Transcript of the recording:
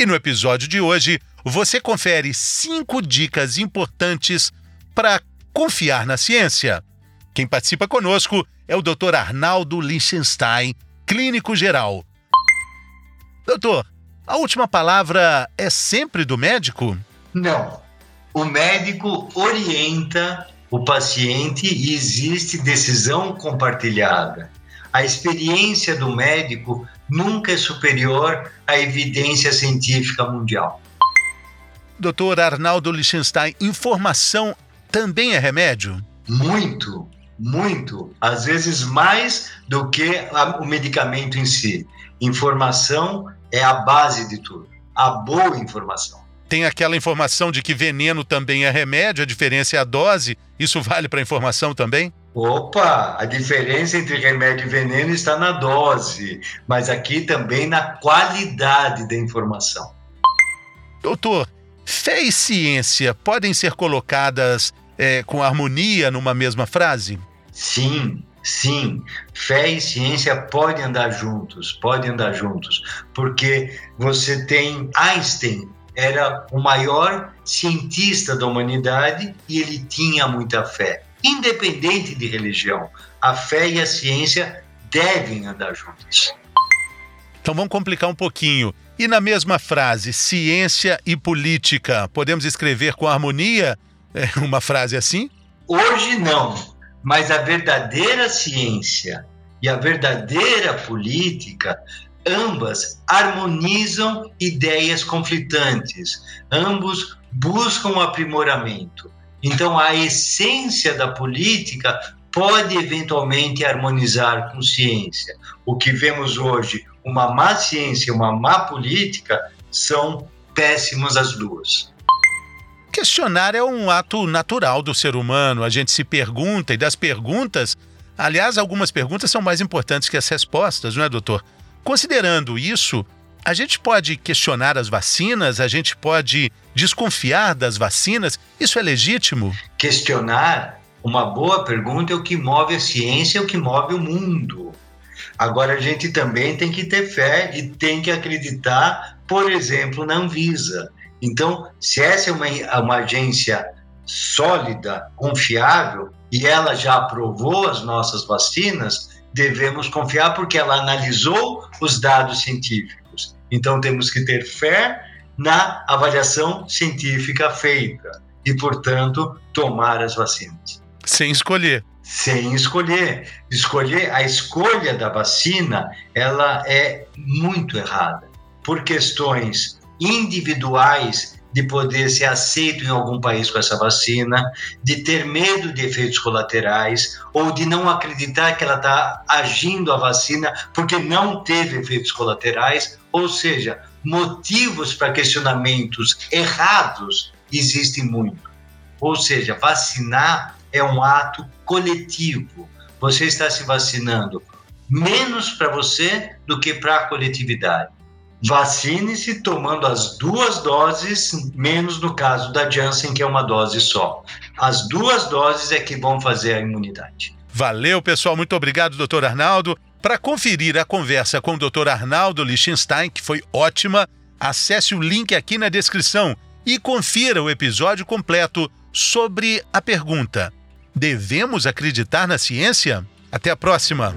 E no episódio de hoje, você confere cinco dicas importantes para confiar na ciência. Quem participa conosco é o Dr. Arnaldo Liechtenstein, clínico geral. Doutor, a última palavra é sempre do médico? Não. O médico orienta o paciente e existe decisão compartilhada. A experiência do médico nunca é superior à evidência científica mundial. Doutor Arnaldo Liechtenstein, informação também é remédio? Muito, muito. Às vezes mais do que o medicamento em si. Informação é a base de tudo. A boa informação. Tem aquela informação de que veneno também é remédio, a diferença é a dose. Isso vale para informação também? Opa, a diferença entre remédio e veneno está na dose, mas aqui também na qualidade da informação. Doutor, fé e ciência podem ser colocadas é, com harmonia numa mesma frase? Sim, sim. Fé e ciência podem andar juntos, podem andar juntos, porque você tem Einstein, era o maior cientista da humanidade e ele tinha muita fé independente de religião. A fé e a ciência devem andar juntas. Então vamos complicar um pouquinho. E na mesma frase, ciência e política, podemos escrever com harmonia é, uma frase assim? Hoje não, mas a verdadeira ciência e a verdadeira política, ambas harmonizam ideias conflitantes, ambos buscam aprimoramento. Então, a essência da política pode eventualmente harmonizar com ciência. O que vemos hoje, uma má ciência e uma má política, são péssimos as duas. Questionar é um ato natural do ser humano. A gente se pergunta e das perguntas, aliás, algumas perguntas são mais importantes que as respostas, não é, doutor? Considerando isso, a gente pode questionar as vacinas, a gente pode desconfiar das vacinas. Isso é legítimo? Questionar, uma boa pergunta, é o que move a ciência, é o que move o mundo. Agora, a gente também tem que ter fé e tem que acreditar, por exemplo, na Anvisa. Então, se essa é uma, uma agência sólida, confiável, e ela já aprovou as nossas vacinas, devemos confiar porque ela analisou os dados científicos. Então temos que ter fé na avaliação científica feita e, portanto, tomar as vacinas. Sem escolher. Sem escolher. Escolher a escolha da vacina, ela é muito errada por questões individuais de poder ser aceito em algum país com essa vacina, de ter medo de efeitos colaterais ou de não acreditar que ela está agindo a vacina porque não teve efeitos colaterais, ou seja, motivos para questionamentos errados existem muito. Ou seja, vacinar é um ato coletivo. Você está se vacinando menos para você do que para a coletividade. Vacine-se tomando as duas doses, menos no caso da Janssen, que é uma dose só. As duas doses é que vão fazer a imunidade. Valeu, pessoal. Muito obrigado, doutor Arnaldo. Para conferir a conversa com o Dr. Arnaldo Liechtenstein, que foi ótima, acesse o link aqui na descrição e confira o episódio completo sobre a pergunta: Devemos acreditar na ciência? Até a próxima!